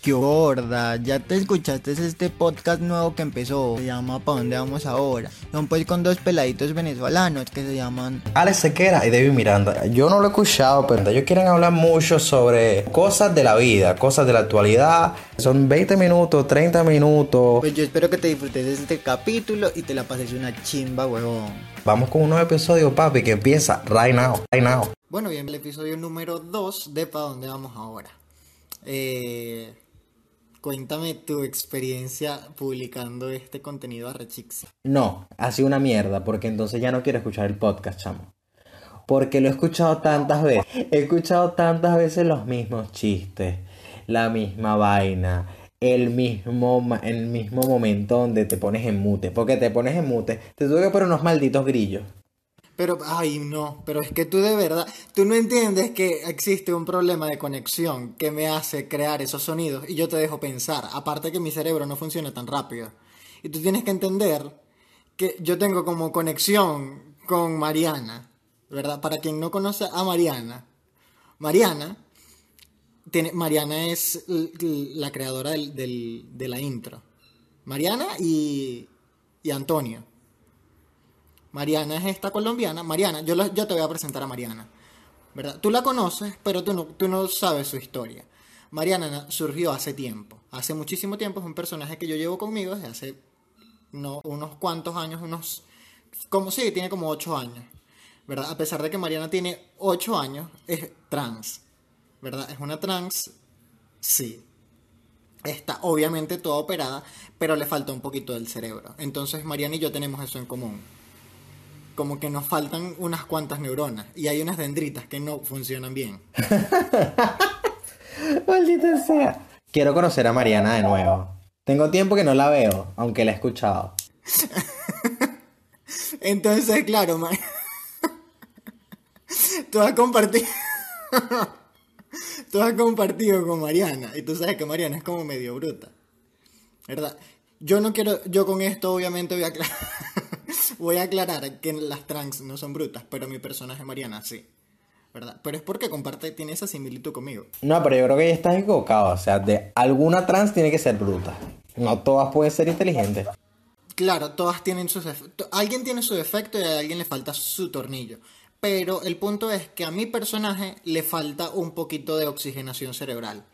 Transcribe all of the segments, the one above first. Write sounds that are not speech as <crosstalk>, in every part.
qué gorda, ya te escuchaste este podcast nuevo que empezó, se llama ¿Pa dónde vamos ahora? Son pues con dos peladitos venezolanos que se llaman Alex Sequera y David Miranda. Yo no lo he escuchado, pero ellos quieren hablar mucho sobre cosas de la vida, cosas de la actualidad. Son 20 minutos, 30 minutos. Pues yo espero que te disfrutes de este capítulo y te la pases una chimba, huevón. Vamos con un nuevo episodio, papi, que empieza right now, right now. Bueno, bien, el episodio número 2 de ¿Pa dónde vamos ahora? Eh, Cuéntame tu experiencia publicando este contenido a Rechix. No, ha sido una mierda, porque entonces ya no quiero escuchar el podcast, chamo. Porque lo he escuchado tantas veces. He escuchado tantas veces los mismos chistes, la misma vaina, el mismo, el mismo momento donde te pones en mute. Porque te pones en mute, te tuve que poner unos malditos grillos. Pero, ay, no, pero es que tú de verdad, tú no entiendes que existe un problema de conexión que me hace crear esos sonidos y yo te dejo pensar, aparte que mi cerebro no funciona tan rápido. Y tú tienes que entender que yo tengo como conexión con Mariana, ¿verdad? Para quien no conoce a Mariana, Mariana, tiene, Mariana es la creadora del- de la intro. Mariana y, y Antonio. Mariana es esta colombiana. Mariana, yo, te voy a presentar a Mariana. ¿Verdad? Tú la conoces, pero tú no, tú no sabes su historia. Mariana na- surgió hace tiempo. Hace muchísimo tiempo. Es un personaje que yo llevo conmigo desde hace no, unos cuantos años. Unos. Como sí, tiene como 8 años. ¿Verdad? A pesar de que Mariana tiene 8 años, es trans. ¿Verdad? Es una trans. Sí. Está obviamente toda operada, pero le falta un poquito del cerebro. Entonces Mariana y yo tenemos eso en común como que nos faltan unas cuantas neuronas y hay unas dendritas que no funcionan bien. <laughs> Maldita sea. Quiero conocer a Mariana de nuevo. Tengo tiempo que no la veo, aunque la he escuchado. <laughs> Entonces, claro, Mar- <laughs> tú has compartido tú has compartido con Mariana y tú sabes que Mariana es como medio bruta. ¿Verdad? Yo no quiero yo con esto obviamente voy a aclarar voy a aclarar que las trans no son brutas, pero mi personaje Mariana sí. ¿Verdad? Pero es porque comparte tiene esa similitud conmigo. No, pero yo creo que ya estás equivocado. O sea, de alguna trans tiene que ser bruta. No todas pueden ser inteligentes. Claro, todas tienen sus efectos. Alguien tiene su defecto y a alguien le falta su tornillo. Pero el punto es que a mi personaje le falta un poquito de oxigenación cerebral.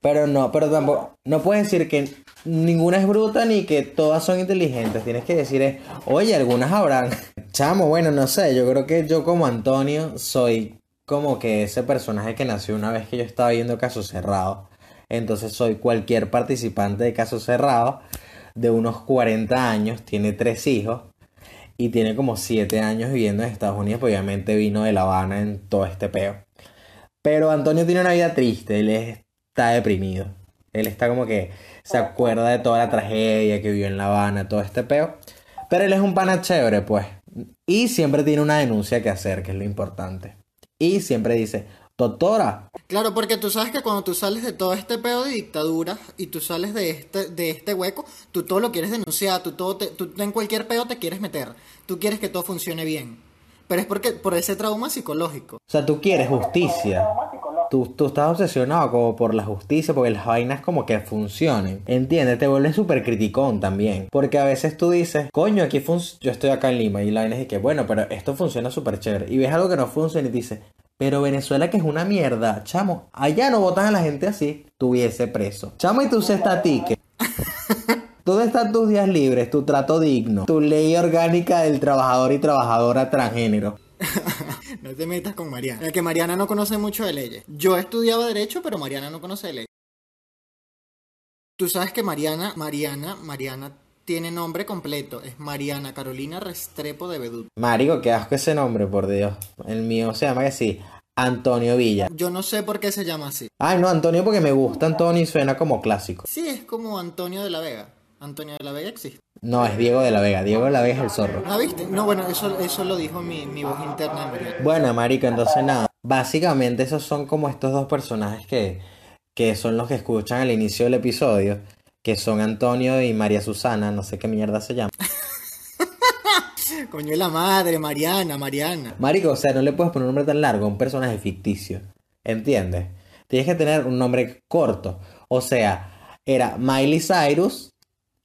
Pero no, pero tampoco. No puedes decir que ninguna es bruta ni que todas son inteligentes. Tienes que decir, es, oye, algunas habrán. <laughs> Chamo, bueno, no sé. Yo creo que yo, como Antonio, soy como que ese personaje que nació una vez que yo estaba viendo Caso Cerrado. Entonces, soy cualquier participante de Caso Cerrado de unos 40 años, tiene tres hijos y tiene como 7 años viviendo en Estados Unidos. Pues obviamente vino de La Habana en todo este peo. Pero Antonio tiene una vida triste, él está deprimido. Él está como que se acuerda de toda la tragedia que vivió en La Habana, todo este peo. Pero él es un pana chévere, pues. Y siempre tiene una denuncia que hacer, que es lo importante. Y siempre dice, doctora, Claro, porque tú sabes que cuando tú sales de todo este pedo de dictadura y tú sales de este, de este hueco, tú todo lo quieres denunciar, tú, todo te- tú en cualquier pedo te quieres meter. Tú quieres que todo funcione bien. Pero es porque por ese trauma psicológico. o sea, tú quieres justicia. Tú, tú estás obsesionado como por la justicia, porque las vainas como que funcionen. ¿Entiendes? Te vuelves súper criticón también. Porque a veces tú dices, coño, aquí fun- yo estoy acá en Lima y la vaina es que, bueno, pero esto funciona súper chévere. Y ves algo que no funciona y dices, pero Venezuela que es una mierda, chamo, allá no votan a la gente así, tuviese preso. Chamo, y tu cesta ticket. ¿Dónde están tus días libres, tu trato digno, tu ley orgánica del trabajador y trabajadora transgénero? <laughs> No te metas con Mariana. Que Mariana no conoce mucho de leyes. Yo estudiaba Derecho, pero Mariana no conoce de leyes. Tú sabes que Mariana, Mariana, Mariana tiene nombre completo. Es Mariana Carolina Restrepo de Bedut. Marico, qué asco ese nombre, por Dios. El mío se llama que sí, Antonio Villa. Yo no sé por qué se llama así. Ay, no, Antonio porque me gusta Antonio y suena como clásico. Sí, es como Antonio de la Vega. Antonio de la Vega existe. No, es Diego de la Vega. Diego de la Vega es el zorro. ¿Ah, viste? No, bueno, eso, eso lo dijo mi, mi voz interna Mariana. Bueno, marico, entonces nada. Básicamente esos son como estos dos personajes que, que son los que escuchan al inicio del episodio, que son Antonio y María Susana, no sé qué mierda se llama. <laughs> Coño la madre, Mariana, Mariana. Marico, o sea, no le puedes poner un nombre tan largo a un personaje ficticio. ¿Entiendes? Tienes que tener un nombre corto. O sea, era Miley Cyrus,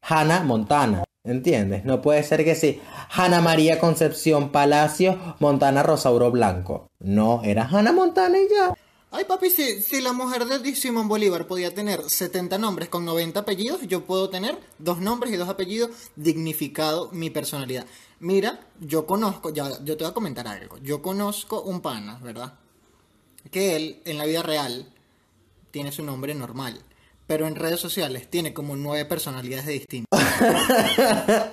Hannah Montana. ¿Entiendes? No puede ser que sí. Hannah María Concepción Palacio, Montana Rosauro Blanco. No, era Hannah Montana y ya. Ay, papi, si, si la mujer de Simón Bolívar podía tener 70 nombres con 90 apellidos, yo puedo tener dos nombres y dos apellidos dignificado mi personalidad. Mira, yo conozco, ya, yo te voy a comentar algo. Yo conozco un pana, ¿verdad? Que él, en la vida real, tiene su nombre normal pero en redes sociales tiene como nueve personalidades distintas. <laughs>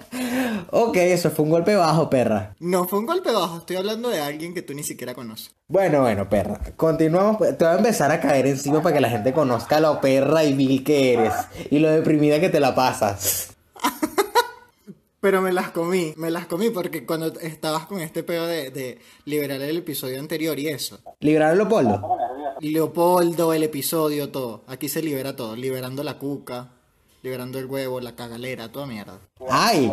ok, eso fue un golpe bajo, perra. No fue un golpe bajo, estoy hablando de alguien que tú ni siquiera conoces. Bueno, bueno, perra. Continuamos. Pues, te voy a empezar a caer encima para que la gente conozca lo perra y vil que eres y lo deprimida que te la pasas. <laughs> Pero me las comí, me las comí porque cuando estabas con este pedo de, liberar el episodio anterior y eso. ¿Liberar a Leopoldo? Leopoldo, el episodio, todo. Aquí se libera todo, liberando la cuca, liberando el huevo, la cagalera, toda mierda. ¡Ay!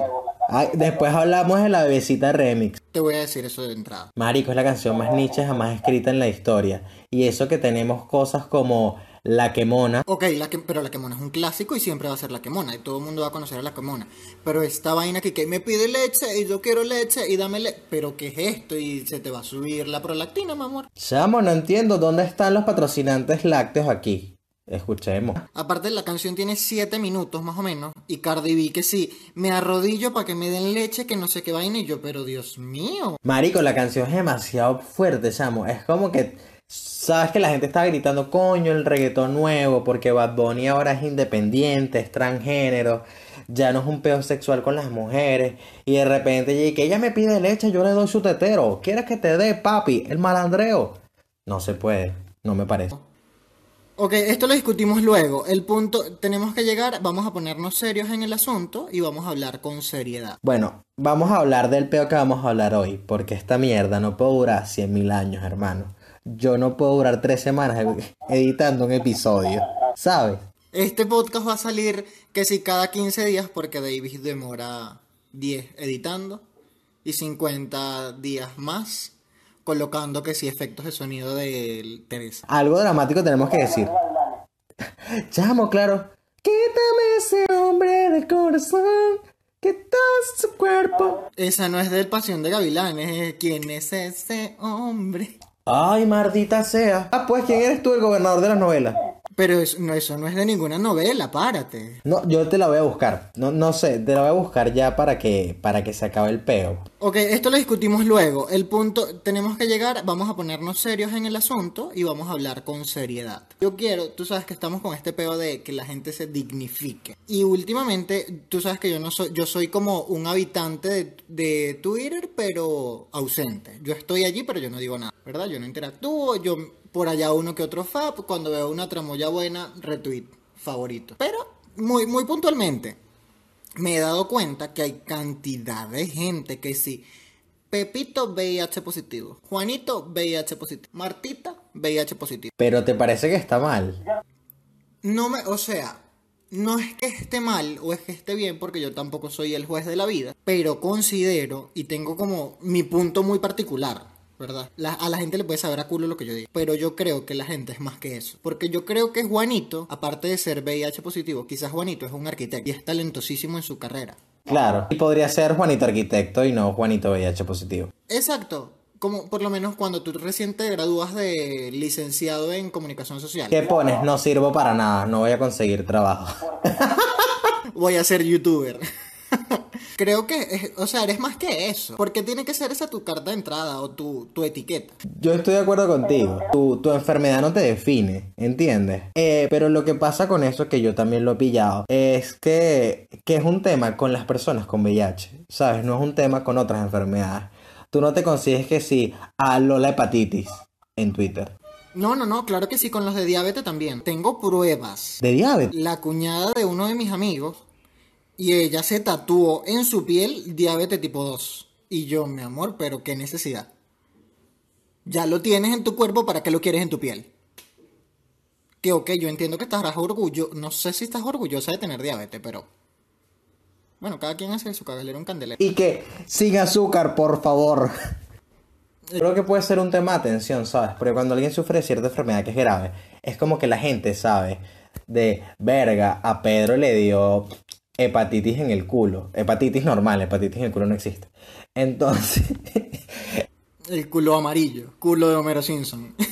después hablamos de la bebecita remix. Te voy a decir eso de entrada. Marico es la canción más niche jamás escrita en la historia. Y eso que tenemos cosas como la Quemona. Ok, la que, pero La Quemona es un clásico y siempre va a ser La Quemona. Y todo el mundo va a conocer a La Quemona. Pero esta vaina que, que me pide leche y yo quiero leche y dame leche. Pero ¿qué es esto? Y se te va a subir la prolactina, mi amor. Chamo, no entiendo. ¿Dónde están los patrocinantes lácteos aquí? Escuchemos. Aparte, la canción tiene 7 minutos más o menos. Y Cardi B que sí, me arrodillo para que me den leche, que no sé qué vaina. Y yo, pero Dios mío. Marico, la canción es demasiado fuerte, chamo. Es como que Sabes que la gente está gritando, coño, el reggaetón nuevo, porque Bad Bunny ahora es independiente, es transgénero, ya no es un peor sexual con las mujeres. Y de repente, que ella me pide leche, yo le doy su tetero. ¿Quieres que te dé, papi? El malandreo. No se puede, no me parece. Ok, esto lo discutimos luego. El punto, tenemos que llegar, vamos a ponernos serios en el asunto y vamos a hablar con seriedad. Bueno, vamos a hablar del peo que vamos a hablar hoy, porque esta mierda no puede durar 100 mil años, hermano yo no puedo durar tres semanas editando un episodio, ¿sabes? Este podcast va a salir que si cada 15 días porque David demora 10 editando y 50 días más colocando que si efectos de sonido de Teresa. Algo dramático tenemos que decir. <laughs> Chamo, claro. Quítame ese hombre del corazón. Que su cuerpo. Esa no es del Pasión de Gavilanes. ¿Quién es ese hombre? Ay, maldita sea. Ah, pues, ¿quién eres tú, el gobernador de las novelas? Pero eso no, eso no es de ninguna novela, párate. No, yo te la voy a buscar. No, no sé, te la voy a buscar ya para que, para que se acabe el peo. Ok, esto lo discutimos luego. El punto, tenemos que llegar, vamos a ponernos serios en el asunto y vamos a hablar con seriedad. Yo quiero, tú sabes que estamos con este peo de que la gente se dignifique. Y últimamente, tú sabes que yo no soy, yo soy como un habitante de, de Twitter, pero ausente. Yo estoy allí, pero yo no digo nada, ¿verdad? Yo no interactúo, yo por allá uno que otro fab, cuando veo una tramoya buena, retweet, favorito. Pero muy, muy puntualmente, me he dado cuenta que hay cantidad de gente que sí. Pepito VIH positivo, Juanito VIH positivo, Martita VIH positivo. Pero te parece que está mal. No me, o sea, no es que esté mal o es que esté bien porque yo tampoco soy el juez de la vida, pero considero y tengo como mi punto muy particular ¿verdad? a la gente le puede saber a culo lo que yo digo. Pero yo creo que la gente es más que eso. Porque yo creo que Juanito, aparte de ser VIH positivo, quizás Juanito es un arquitecto y es talentosísimo en su carrera. Claro. Y podría ser Juanito arquitecto y no Juanito VIH positivo. Exacto. Como por lo menos cuando tú recién te gradúas de licenciado en comunicación social. ¿Qué pones? No sirvo para nada, no voy a conseguir trabajo. <laughs> voy a ser youtuber. <laughs> Creo que, o sea, eres más que eso. Porque tiene que ser esa tu carta de entrada o tu, etiqueta. Yo estoy de acuerdo contigo. Tu, tu enfermedad no te define, ¿entiendes? Eh, pero lo que pasa con eso, que yo también lo he pillado, es que, que es un tema con las personas con VIH, ¿sabes? No es un tema con otras enfermedades. Tú no te consigues que sí a la hepatitis en Twitter. No, no, no, claro que sí, con los de diabetes también. Tengo pruebas. ¿De diabetes? La cuñada de uno de mis amigos y ella se tatuó en su piel diabetes tipo 2. Y yo, mi amor, pero qué necesidad. Ya lo tienes en tu cuerpo, ¿para qué lo quieres en tu piel? Que ok, yo entiendo que estarás orgulloso, no sé si estás orgullosa de tener diabetes, pero... Bueno, cada quien hace su cagalero un candelero. Y que sin azúcar, por favor. Creo que puede ser un tema de atención, ¿sabes? Porque cuando alguien sufre cierta enfermedad que es grave, es como que la gente, ¿sabe? de verga, a Pedro le dio hepatitis en el culo. Hepatitis normal, hepatitis en el culo no existe. Entonces, <laughs> El culo amarillo, culo de Homero Simpson. <laughs>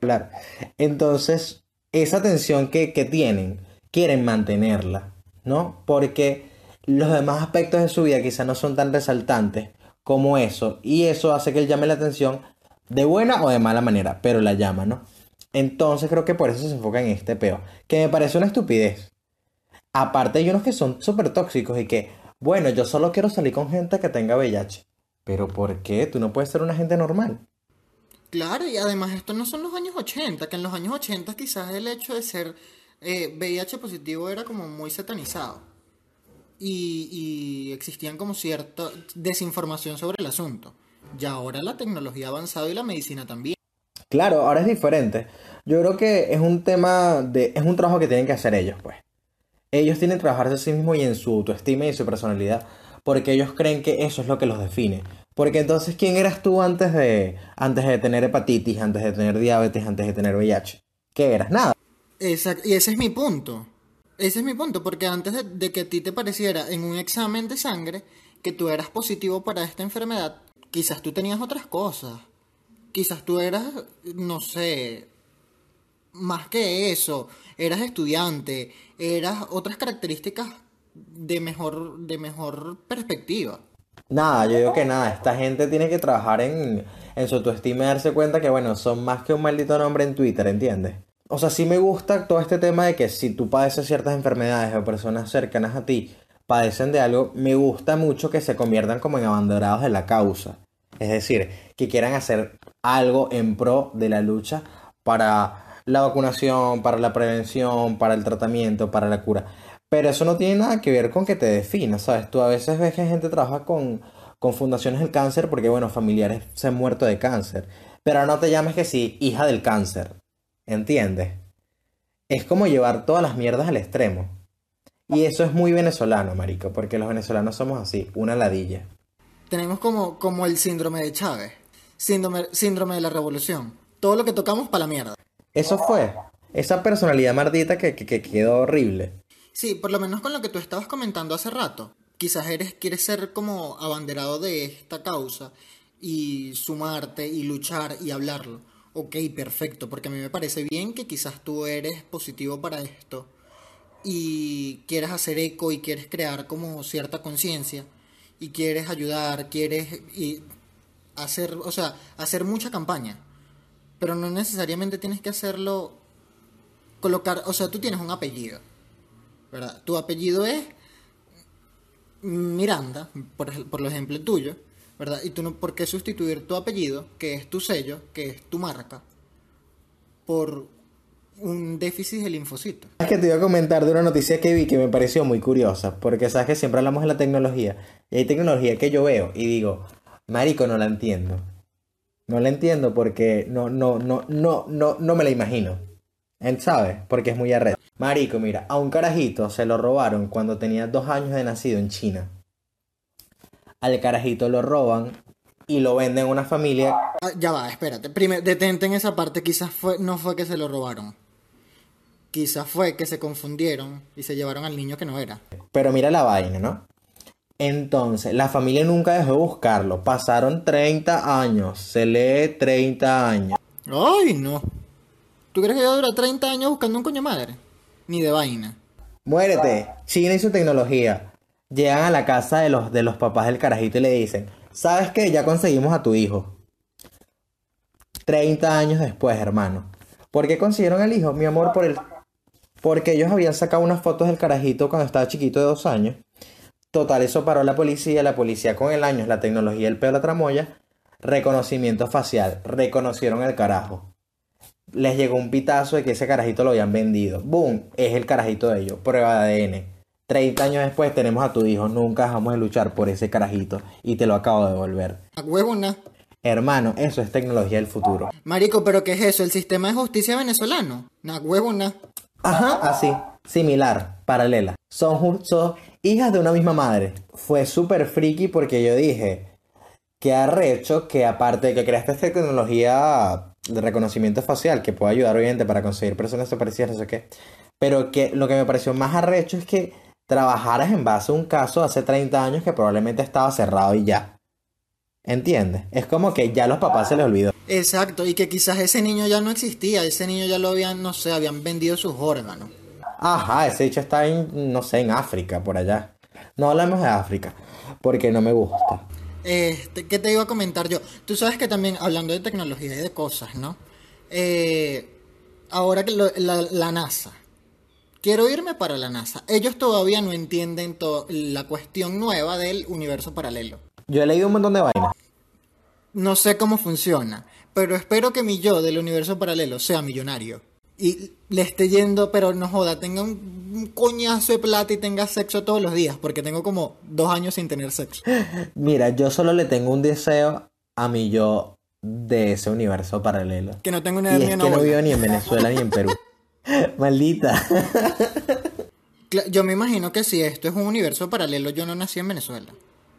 Claro. Entonces, esa tensión que, que tienen, quieren mantenerla, ¿no? Porque los demás aspectos de su vida quizás no son tan resaltantes como eso, y eso hace que él llame la atención de buena o de mala manera, pero la llama, ¿no? Entonces creo que por eso se enfoca en este peo, que me parece una estupidez. Aparte hay unos que son súper tóxicos y que, bueno, yo solo quiero salir con gente que tenga VIH. Pero ¿por qué? Tú no puedes ser una gente normal. Claro, y además estos no son los años 80, que en los años 80 quizás el hecho de ser eh, VIH positivo era como muy satanizado. Y, y existían como cierta desinformación sobre el asunto. Y ahora la tecnología ha avanzado y la medicina también. Claro, ahora es diferente. Yo creo que es un tema de... es un trabajo que tienen que hacer ellos, pues. Ellos tienen que trabajarse a sí mismos y en su autoestima y su personalidad, porque ellos creen que eso es lo que los define. Porque entonces, ¿quién eras tú antes de, antes de tener hepatitis, antes de tener diabetes, antes de tener VIH? ¿Qué eras? Nada. Exacto, y ese es mi punto. Ese es mi punto, porque antes de que a ti te pareciera en un examen de sangre que tú eras positivo para esta enfermedad, quizás tú tenías otras cosas. Quizás tú eras, no sé, más que eso, eras estudiante, eras otras características de mejor, de mejor perspectiva. Nada, yo digo que nada, esta gente tiene que trabajar en, en su autoestima y darse cuenta que, bueno, son más que un maldito nombre en Twitter, ¿entiendes? O sea, sí me gusta todo este tema de que si tú padeces ciertas enfermedades o personas cercanas a ti padecen de algo, me gusta mucho que se conviertan como en abanderados de la causa. Es decir, que quieran hacer algo en pro de la lucha para la vacunación, para la prevención, para el tratamiento, para la cura. Pero eso no tiene nada que ver con que te definas, ¿sabes? Tú a veces ves que gente trabaja con, con fundaciones del cáncer porque, bueno, familiares se han muerto de cáncer. Pero no te llames que sí, hija del cáncer. ¿Entiendes? Es como llevar todas las mierdas al extremo. Y eso es muy venezolano, marico, porque los venezolanos somos así, una ladilla. Tenemos como, como el síndrome de Chávez, síndrome, síndrome de la revolución. Todo lo que tocamos para la mierda. Eso fue. Esa personalidad mardita que, que, que quedó horrible. Sí, por lo menos con lo que tú estabas comentando hace rato. Quizás eres, quieres ser como abanderado de esta causa y sumarte y luchar y hablarlo. Ok, perfecto, porque a mí me parece bien que quizás tú eres positivo para esto y quieres hacer eco y quieres crear como cierta conciencia y quieres ayudar, quieres y hacer, o sea, hacer mucha campaña. Pero no necesariamente tienes que hacerlo colocar, o sea, tú tienes un apellido. ¿verdad? Tu apellido es Miranda, por, por ejemplo tuyo, ¿verdad? Y tú no, ¿por qué sustituir tu apellido, que es tu sello, que es tu marca, por un déficit del linfocito? Es que te iba a comentar de una noticia que vi que me pareció muy curiosa, porque sabes que siempre hablamos de la tecnología, y hay tecnología que yo veo y digo, marico, no la entiendo. No la entiendo porque no, no, no, no, no, no me la imagino. Él sabe, porque es muy arredo. Marico, mira, a un carajito se lo robaron cuando tenía dos años de nacido en China. Al carajito lo roban y lo venden a una familia. Ah, ya va, espérate. Primero, detente en esa parte. Quizás fue, no fue que se lo robaron. Quizás fue que se confundieron y se llevaron al niño que no era. Pero mira la vaina, ¿no? Entonces, la familia nunca dejó de buscarlo. Pasaron 30 años. Se lee 30 años. ¡Ay, no! ¿Tú crees que ya dura 30 años buscando un coño madre? Ni de vaina. Muérete. China y su tecnología. Llegan a la casa de los, de los papás del carajito y le dicen, ¿sabes qué? Ya conseguimos a tu hijo. 30 años después, hermano. ¿Por qué consiguieron al hijo? Mi amor, por el... Porque ellos habían sacado unas fotos del carajito cuando estaba chiquito de dos años. Total, eso paró la policía. La policía con el año, la tecnología, el pedo de la tramoya. Reconocimiento facial. Reconocieron el carajo. Les llegó un pitazo de que ese carajito lo habían vendido. ¡Boom! Es el carajito de ellos. Prueba de ADN. 30 años después tenemos a tu hijo. Nunca dejamos de luchar por ese carajito. Y te lo acabo de devolver. A huevona. Hermano, eso es tecnología del futuro. Marico, ¿pero qué es eso? ¿El sistema de justicia venezolano? Na huevona. Ajá, así. Similar, paralela. Son, son hijas de una misma madre. Fue súper friki porque yo dije, qué arrecho que aparte de que creaste esta tecnología de reconocimiento facial que puede ayudar obviamente para conseguir personas desaparecidas, no sé qué. Pero que lo que me pareció más arrecho es que trabajaras en base a un caso hace 30 años que probablemente estaba cerrado y ya. ¿Entiendes? Es como que ya a los papás se les olvidó. Exacto, y que quizás ese niño ya no existía, ese niño ya lo habían, no sé, habían vendido sus órganos. Ajá, ese dicho está en, no sé, en África, por allá. No hablamos de África, porque no me gusta. Este, ¿qué te iba a comentar yo? Tú sabes que también, hablando de tecnología y de cosas, ¿no? Eh, ahora que lo- la, la NASA. Quiero irme para la NASA. Ellos todavía no entienden to- la cuestión nueva del universo paralelo. Yo he leído un montón de vainas. No sé cómo funciona, pero espero que mi yo del universo paralelo sea millonario. Y le esté yendo, pero no joda, tenga un un coñazo de plata y tenga sexo todos los días, porque tengo como dos años sin tener sexo. <laughs> Mira, yo solo le tengo un deseo a mi yo de ese universo paralelo. Que no tengo una Y es que no vivo ni en Venezuela ni en Perú. <laughs> Maldita. <laughs> Yo me imagino que si esto es un universo paralelo, yo no nací en Venezuela.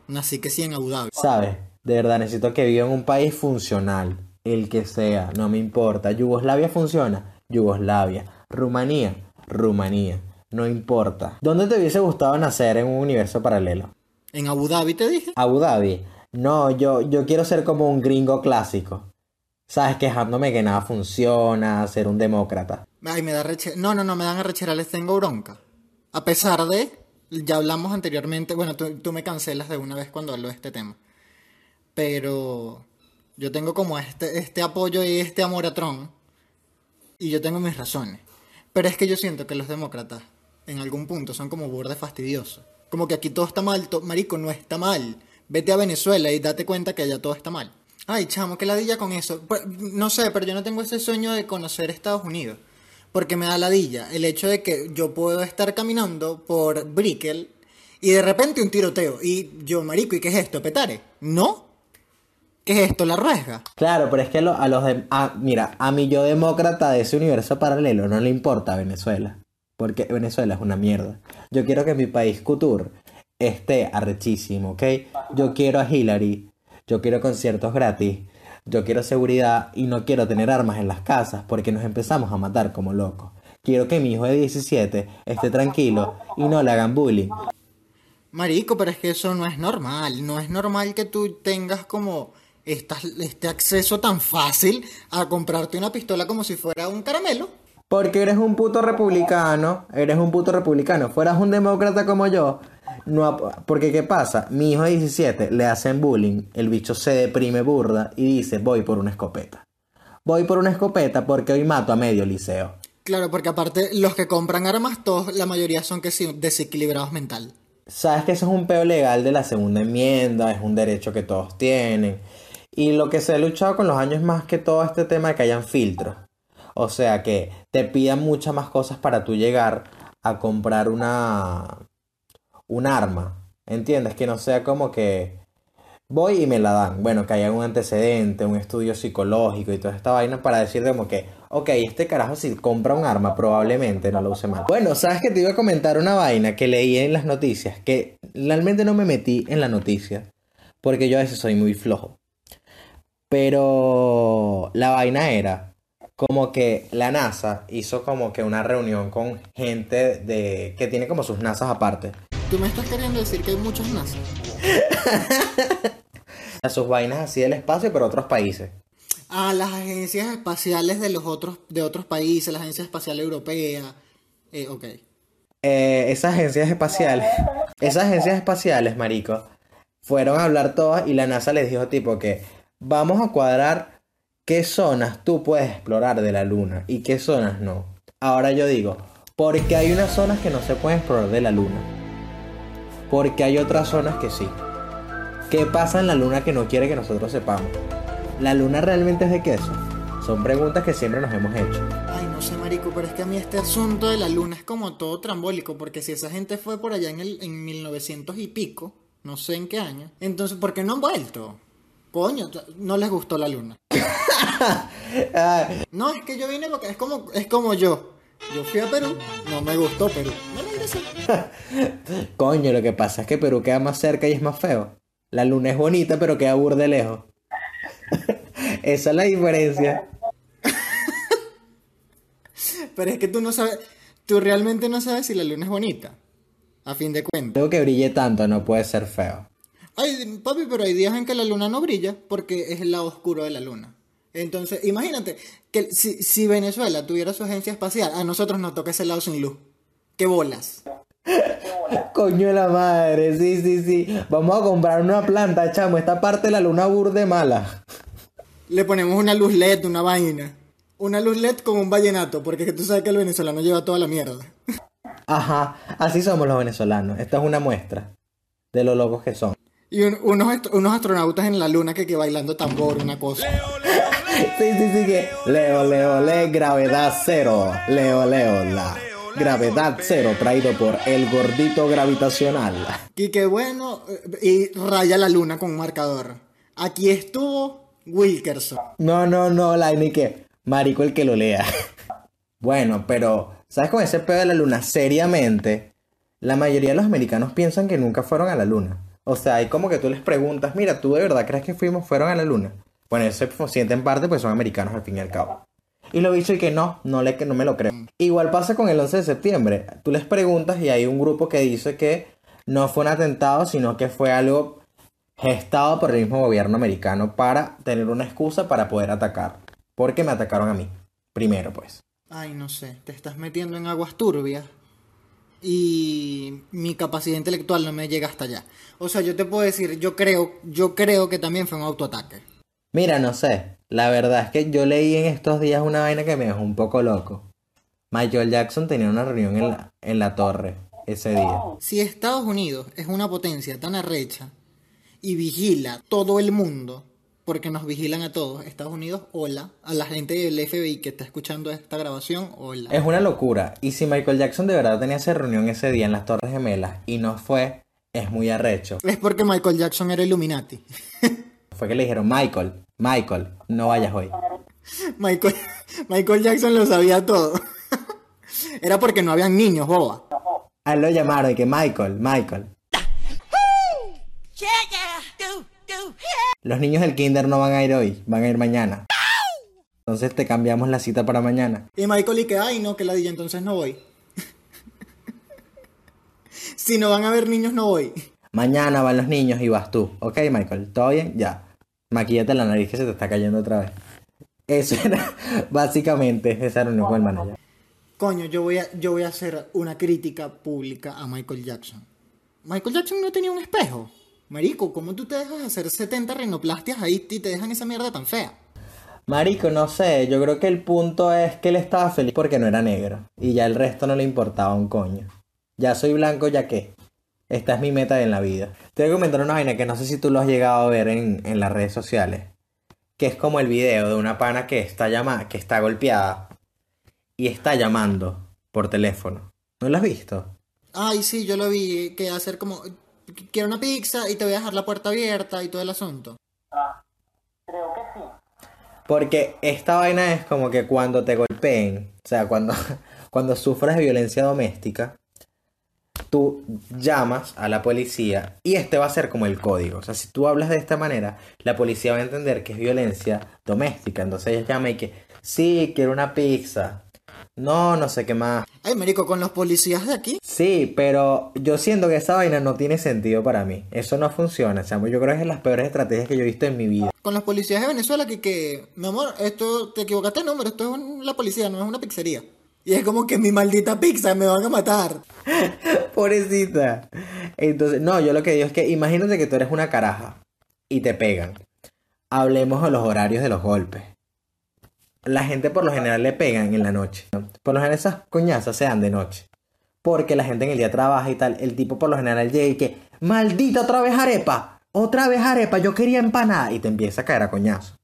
Nací que sí en Abu Dhabi. ¿Sabes? De verdad, necesito que viva en un país funcional. El que sea, no me importa. Yugoslavia funciona. Yugoslavia. Rumanía. Rumanía. No importa. ¿Dónde te hubiese gustado nacer en un universo paralelo? En Abu Dhabi te dije. Abu Dhabi. No, yo, yo quiero ser como un gringo clásico. ¿Sabes? Quejándome que nada funciona, ser un demócrata. Ay, me da rechera. No, no, no, me dan a rechera, les tengo bronca. A pesar de, ya hablamos anteriormente, bueno, tú, tú me cancelas de una vez cuando hablo de este tema. Pero yo tengo como este, este apoyo y este amor a Trump. Y yo tengo mis razones. Pero es que yo siento que los demócratas, en algún punto, son como burde fastidiosos. Como que aquí todo está mal. to- Marico, no está mal. Vete a Venezuela y date cuenta que allá todo está mal. Ay, chamo, qué ladilla con eso. Pues, no sé, pero yo no tengo ese sueño de conocer Estados Unidos. Porque me da ladilla el hecho de que yo puedo estar caminando por Brickell y de repente un tiroteo. Y yo, marico, ¿y qué es esto? ¿Petare? ¿No? ¿Qué es esto? ¿La ruesga? Claro, pero es que a los de, a- mira, a mi yo demócrata de ese universo paralelo no le importa Venezuela, porque Venezuela es una mierda. Yo quiero que mi país Couture esté arrechísimo, ¿ok? Yo quiero a Hillary, yo quiero conciertos gratis, yo quiero seguridad y no quiero tener armas en las casas porque nos empezamos a matar como locos. Quiero que mi hijo de 17 esté tranquilo y no le hagan bullying. Marico, pero es que eso no es normal. No es normal que tú tengas como esta- este acceso tan fácil a comprarte una pistola como si fuera un caramelo. Porque eres un puto republicano, eres un puto republicano. Fueras un demócrata como yo, no porque ¿qué pasa? Mi hijo de 17 le hacen bullying, el bicho se deprime burda y dice, voy por una escopeta. Voy por una escopeta porque hoy mato a medio liceo. Claro, porque aparte los que compran armas, todos, la mayoría son que sí, desequilibrados mental. Sabes que eso es un peo legal de la segunda enmienda, es un derecho que todos tienen. Y lo que se ha luchado con los años más que todo este tema de que hayan filtros. O sea, que te pidan muchas más cosas para tú llegar a comprar una un arma. ¿Entiendes? Que no sea como que voy y me la dan. Bueno, que haya un antecedente, un estudio psicológico y toda esta vaina para decir como que, ok, este carajo si compra un arma probablemente no lo use mal. Bueno, sabes que te iba a comentar una vaina que leí en las noticias, que realmente no me metí en la noticia, porque yo a veces soy muy flojo. Pero la vaina era como que la NASA hizo como que una reunión con gente de que tiene como sus NASAs aparte. Tú me estás queriendo decir que hay muchos nazis. A <laughs> sus vainas así del espacio, pero otros países. Ah, las agencias espaciales de los otros, de otros países, la agencia espacial europea. Eh, ok. Eh, esas agencias espaciales, esas agencias espaciales, marico, fueron a hablar todas y la NASA les dijo tipo que vamos a cuadrar qué zonas tú puedes explorar de la Luna y qué zonas no. Ahora yo digo, porque hay unas zonas que no se pueden explorar de la Luna. Porque hay otras zonas que sí. ¿Qué pasa en la Luna que no quiere que nosotros sepamos? ¿La Luna realmente es de queso? Son preguntas que siempre nos hemos hecho. Ay, no sé, marico, pero es que a mí este asunto de la luna es como todo trambólico, porque si esa gente fue por allá en el en 1900 y pico, no sé en qué año, entonces ¿por qué no han vuelto? Coño, no les gustó la luna. <laughs> No, es que yo vine porque es como es como yo. Yo fui a Perú, no me gustó Perú. Me regresé. <laughs> Coño, lo que pasa es que Perú queda más cerca y es más feo. La luna es bonita, pero queda burde lejos. <laughs> Esa es la diferencia. Pero es que tú no sabes, tú realmente no sabes si la luna es bonita. A fin de cuentas. Algo que brille tanto no puede ser feo. Ay, papi, pero hay días en que la luna no brilla porque es el lado oscuro de la luna. Entonces, imagínate que si, si Venezuela tuviera su agencia espacial, a nosotros nos toca ese lado sin luz. ¡Qué bolas! Coño de la madre, sí, sí, sí. Vamos a comprar una planta, chamo. Esta parte de la luna burde mala. Le ponemos una luz LED, una vaina. Una luz LED con un vallenato, porque es que tú sabes que el venezolano lleva toda la mierda. Ajá, así somos los venezolanos. Esta es una muestra de lo locos que son. Y un- unos, unos astronautas en la luna que, que bailando tambor, una cosa. <laughs> Sí, sí, sí, que. Leo, leo, le, gravedad cero. Leo, leo, la. Gravedad cero, traído por el gordito gravitacional. Y que bueno, eh, y raya la luna con un marcador. Aquí estuvo Wilkerson. No, no, no, la ni que. Marico el que lo lea. <laughs> Bueno, pero, ¿sabes con ese pedo de la luna? Seriamente, la mayoría de los americanos piensan que nunca fueron a la luna. O sea, hay como que tú les preguntas, mira, ¿tú de verdad crees que fuimos, fueron a la luna? Bueno, eso se siente en parte, pues son americanos al fin y al cabo. Y lo dicho y que no, no, le, que no me lo creo. Igual pasa con el 11 de septiembre. Tú les preguntas y hay un grupo que dice que no fue un atentado, sino que fue algo gestado por el mismo gobierno americano para tener una excusa para poder atacar. Porque me atacaron a mí. Primero, pues. Ay, no sé, te estás metiendo en aguas turbias. Y mi capacidad intelectual no me llega hasta allá. O sea, yo te puedo decir, yo creo, yo creo que también fue un autoataque. Mira, no sé. La verdad es que yo leí en estos días una vaina que me dejó un poco loco. Michael Jackson tenía una reunión en la, en la torre ese día. Si Estados Unidos es una potencia tan arrecha y vigila todo el mundo, porque nos vigilan a todos, Estados Unidos, hola, a la gente del FBI que está escuchando esta grabación, hola. Es una locura. Y si Michael Jackson de verdad tenía esa reunión ese día en las Torres Gemelas y no fue, es muy arrecho. Es porque Michael Jackson era Illuminati. <laughs> Fue que le dijeron, Michael, Michael, no vayas hoy. Michael, Michael Jackson lo sabía todo. <laughs> Era porque no habían niños, boba. A él lo llamaron y que Michael, Michael. Los niños del kinder no van a ir hoy, van a ir mañana. Entonces te cambiamos la cita para mañana. Y Michael y que, ay, no, que la DJ, entonces no voy. <laughs> si no van a haber niños, no voy. Mañana van los niños y vas tú. ¿Ok, Michael? ¿Todo bien? Ya. Maquillate la nariz que se te está cayendo otra vez. Eso <laughs> era básicamente esa reunión con el manager. Coño, yo voy, a, yo voy a hacer una crítica pública a Michael Jackson. Michael Jackson no tenía un espejo. Marico, ¿cómo tú te dejas hacer 70 rinoplastias ahí y te dejan esa mierda tan fea? Marico, no sé, yo creo que el punto es que él estaba feliz porque no era negro. Y ya el resto no le importaba un coño. Ya soy blanco, ya qué. Esta es mi meta en la vida. Te voy a comentar una vaina que no sé si tú lo has llegado a ver en, en las redes sociales. Que es como el video de una pana que está llama, que está golpeada y está llamando por teléfono. ¿No lo has visto? Ay, sí, yo lo vi, que hacer como, quiero una pizza y te voy a dejar la puerta abierta y todo el asunto. Porque esta vaina es como que cuando te golpeen, o sea, cuando, <laughs> cuando sufres de violencia doméstica, tú llamas a la policía y este va a ser como el código. O sea, si tú hablas de esta manera, la policía va a entender que es violencia doméstica. Entonces ella llama y que, sí, quiero una pizza. No, no sé qué más. Ay, marico, con los policías de aquí. Sí, pero yo siento que esa vaina no tiene sentido para mí. Eso no funciona, chamo. Yo creo que es de las peores estrategias que yo he visto en mi vida. Con los policías de Venezuela que, que, mi amor, esto, te equivocaste de número, esto es un- la policía, no es una pizzería. Y es como que mi maldita pizza me van a matar. <laughs> Pobrecita. Entonces, no, yo lo que digo es que imagínate que tú eres una caraja y te pegan. Hablemos de los horarios de los golpes. La gente por lo general le pegan en la noche. ¿no? Por lo general esas coñazas se dan de noche. Porque la gente en el día trabaja y tal. El tipo por lo general llega y que, maldita otra vez arepa. Otra vez arepa, yo quería empanada. Y te empieza a caer a coñazo.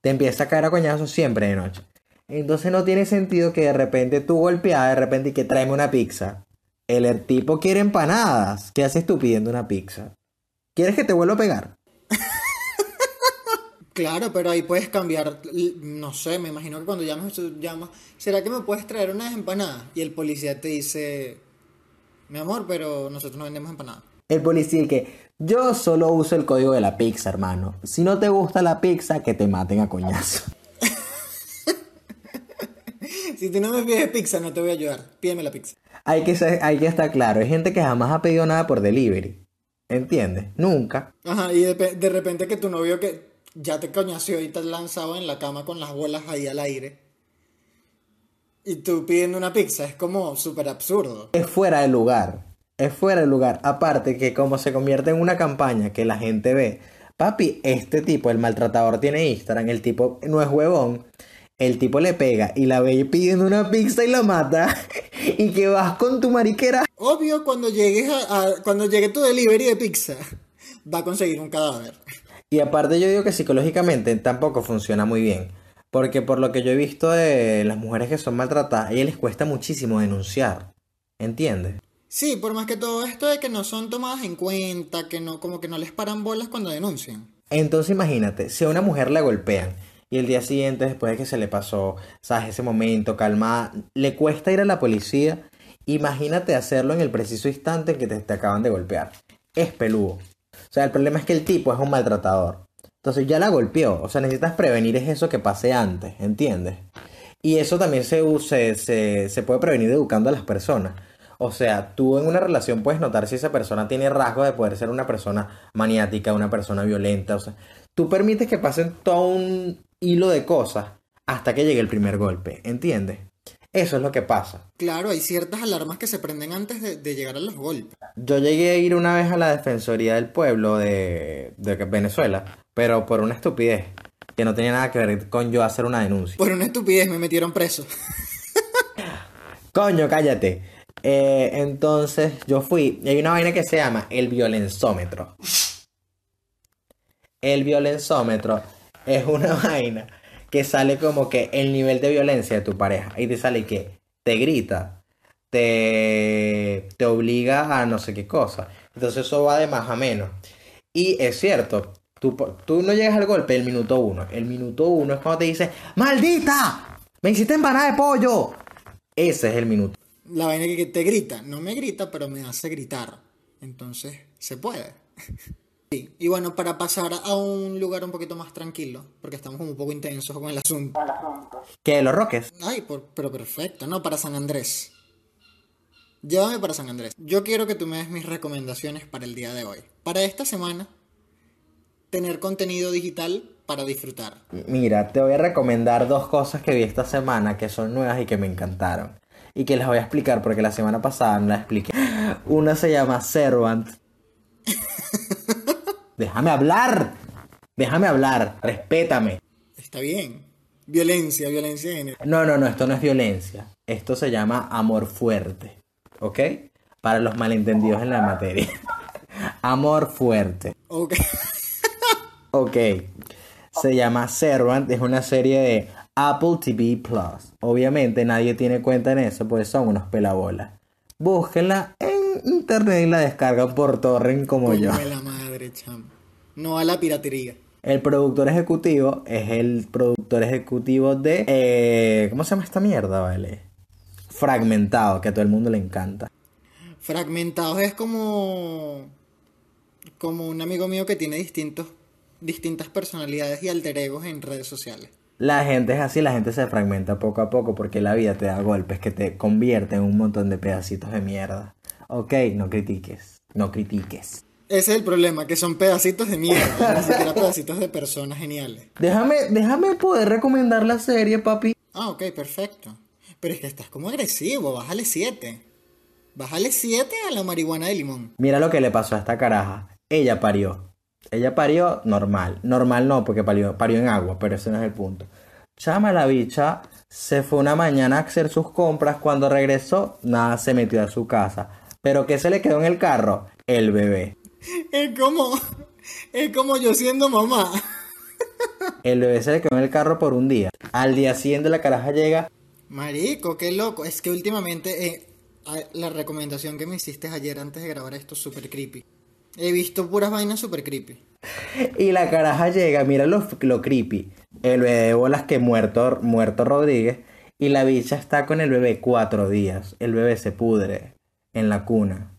Te empieza a caer a coñazo siempre de noche. Entonces no tiene sentido que de repente tú golpeada, de repente y que tráeme una pizza. El tipo quiere empanadas. ¿Qué haces tú pidiendo una pizza? ¿Quieres que te vuelva a pegar? Claro, pero ahí puedes cambiar, no sé, me imagino que cuando llamas, llamas, ¿será que me puedes traer unas empanadas? Y el policía te dice, mi amor, pero nosotros no vendemos empanadas. El policía que yo solo uso el código de la pizza, hermano. Si no te gusta la pizza, que te maten a coñazo. <laughs> Si tú no me pides pizza, no te voy a ayudar. Pídeme la pizza. Hay que, ser- hay que estar claro, hay gente que jamás ha pedido nada por delivery. ¿Entiendes? Nunca. Ajá, y de, de repente que tu novio que ya te coñació y te has lanzado en la cama con las bolas ahí al aire. Y tú pidiendo una pizza, es como súper absurdo. Es fuera de lugar. Es fuera de lugar. Aparte que como se convierte en una campaña que la gente ve, papi, este tipo, el maltratador tiene Instagram, el tipo no es huevón, el tipo le pega y la ve pidiendo una pizza y la mata. <laughs> y que vas con tu mariquera. Obvio, cuando llegues a, a- cuando llegue tu delivery de pizza, va a conseguir un cadáver. Y aparte yo digo que psicológicamente tampoco funciona muy bien. Porque por lo que yo he visto de las mujeres que son maltratadas, a ellas les cuesta muchísimo denunciar. ¿Entiendes? Sí, por más que todo esto de que no son tomadas en cuenta, que no, como que no les paran bolas cuando denuncian. Entonces imagínate, si a una mujer la golpean y el día siguiente, después de que se le pasó, sabes, ese momento, calmada, le cuesta ir a la policía, imagínate hacerlo en el preciso instante en que te, te acaban de golpear. Es peludo. O sea, el problema es que el tipo es un maltratador. Entonces ya la golpeó. O sea, necesitas prevenir es eso que pase antes, ¿entiendes? Y eso también se, se, se, se puede prevenir educando a las personas. O sea, tú en una relación puedes notar si esa persona tiene rasgos de poder ser una persona maniática, una persona violenta. O sea, tú permites que pasen todo un hilo de cosas hasta que llegue el primer golpe, ¿entiendes? Eso es lo que pasa. Claro, hay ciertas alarmas que se prenden antes de, de llegar a los golpes. Yo llegué a ir una vez a la Defensoría del Pueblo de, de Venezuela, pero por una estupidez que no tenía nada que ver con yo hacer una denuncia. Por una estupidez me metieron preso. Coño, cállate. Eh, entonces yo fui y hay una vaina que se llama el violenzómetro. El violenzómetro es una <laughs> vaina que sale como que el nivel de violencia de tu pareja y te sale que te grita, te, te obliga a no sé qué cosa. Entonces eso va de más a menos. Y es cierto, tú, tú no llegas al golpe el minuto uno. El minuto uno es cuando te dice, ¡Maldita! ¡Me hiciste empanada de pollo! Ese es el minuto. La vaina que te grita, no me grita, pero me hace gritar. Entonces, se puede. <laughs> Sí. Y bueno, para pasar a un lugar un poquito más tranquilo, porque estamos como un poco intensos con el asunto. Que los roques. Ay, por- pero perfecto, ¿no? Para San Andrés. Llévame para San Andrés. Yo quiero que tú me des mis recomendaciones para el día de hoy. Para esta semana, tener contenido digital para disfrutar. Mira, te voy a recomendar dos cosas que vi esta semana que son nuevas y que me encantaron. Y que les voy a explicar porque la semana pasada no las expliqué. Una se llama Servant. Déjame hablar. Déjame hablar. Respétame. Está bien. Violencia, violencia de género. No, no, no, esto no es violencia. Esto se llama amor fuerte. ¿Ok? Para los malentendidos en la materia. <laughs> amor fuerte. Ok. <laughs> Ok. Se llama Servant, es una serie de Apple TV Plus. Obviamente nadie tiene cuenta en eso, pues son unos pelabolas. Búsquenla en internet y la descargan por torrent como yo. La madre, No a la piratería. El productor ejecutivo es el productor ejecutivo de... eh, ¿Cómo se llama esta mierda, vale? Fragmentado, que a todo el mundo le encanta. Fragmentados es como. como un amigo mío que tiene distintos, distintas personalidades y alter egos en redes sociales. La gente es así, la gente se fragmenta poco a poco porque la vida te da golpes que te convierten en un montón de pedacitos de mierda. Ok, no critiques, no critiques. Ese es el problema, que son pedacitos de mierda, ni siquiera pedacitos de personas geniales. Déjame, déjame poder recomendar la serie, papi. Ah, ok, perfecto. Pero es que estás como agresivo, bájale 7. Bájale 7 a la marihuana de limón. Mira lo que le pasó a esta caraja. Ella parió. Ella parió normal. Normal no, porque parió, parió en agua, pero ese no es el punto. Chama la bicha se fue una mañana a hacer sus compras. Cuando regresó, nada, se metió a su casa. Pero ¿qué se le quedó en el carro? El bebé. Es como. Es como yo siendo mamá. El bebé se le quedó en el carro por un día. Al día siguiente la caraja llega. Marico, qué loco. Es que últimamente eh, la recomendación que me hiciste ayer antes de grabar esto es súper creepy. He visto puras vainas súper creepy. Y la caraja llega, mira lo, lo creepy. El bebé de bolas que muerto, muerto Rodríguez. Y la bicha está con el bebé cuatro días. El bebé se pudre en la cuna.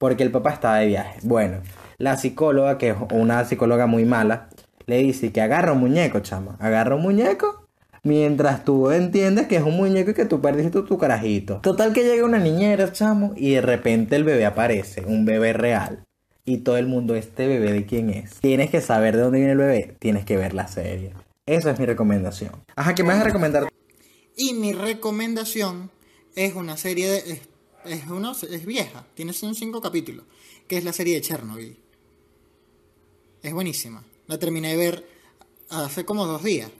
Porque el papá estaba de viaje. Bueno, la psicóloga, que es una psicóloga muy mala, le dice que agarra un muñeco, chama. Agarra un muñeco, Mientras tú entiendes que es un muñeco y que tú perdiste tu, carajito. Total que llega una niñera, chamo, y de repente el bebé aparece, un bebé real. Y todo el mundo, ¿este bebé de quién es? Tienes que saber de dónde viene el bebé, tienes que ver la serie. Esa es mi recomendación. Ajá, ¿qué me vas a recomendar? Y mi recomendación es una serie de. Es, una- es vieja, tiene son cinco capítulos, que es la serie de Chernobyl. Es buenísima. La terminé de ver hace como dos días.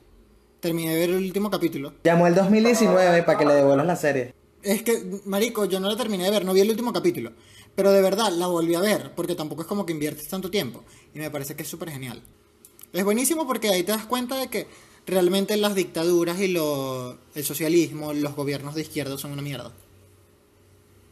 Terminé de ver el último capítulo. Llamó el 2019 para que le devuelvas la serie. Es que, marico, yo no la terminé de ver, no vi el último capítulo. Pero de verdad, la volví a ver, porque tampoco es como que inviertes tanto tiempo. Y me parece que es súper genial. Es buenísimo porque ahí te das cuenta de que realmente las dictaduras y lo, el socialismo, los gobiernos de izquierda son una mierda.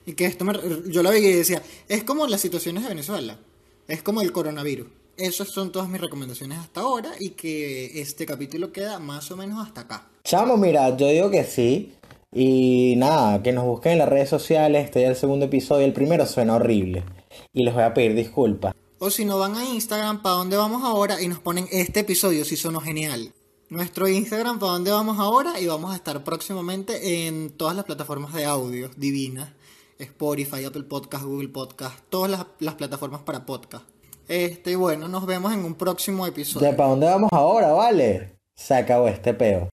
Y que esto me, yo la vi y decía, es como las situaciones de Venezuela. Es como el coronavirus. Esas son todas mis recomendaciones hasta ahora y que este capítulo queda más o menos hasta acá. Chamo, mira, yo digo que sí. Y nada, que nos busquen en las redes sociales. Este ya es el segundo episodio. El primero suena horrible. Y les voy a pedir disculpas. O si no van a Instagram, ¿para dónde vamos ahora? Y nos ponen este episodio, si sonó genial. Nuestro Instagram, ¿para dónde vamos ahora? Y vamos a estar próximamente en todas las plataformas de audio divinas. Spotify, Apple Podcast, Google Podcast, todas las, las plataformas para podcast. Este, y bueno, nos vemos en un próximo episodio. ¿De para dónde vamos ahora, vale? Se acabó este peo.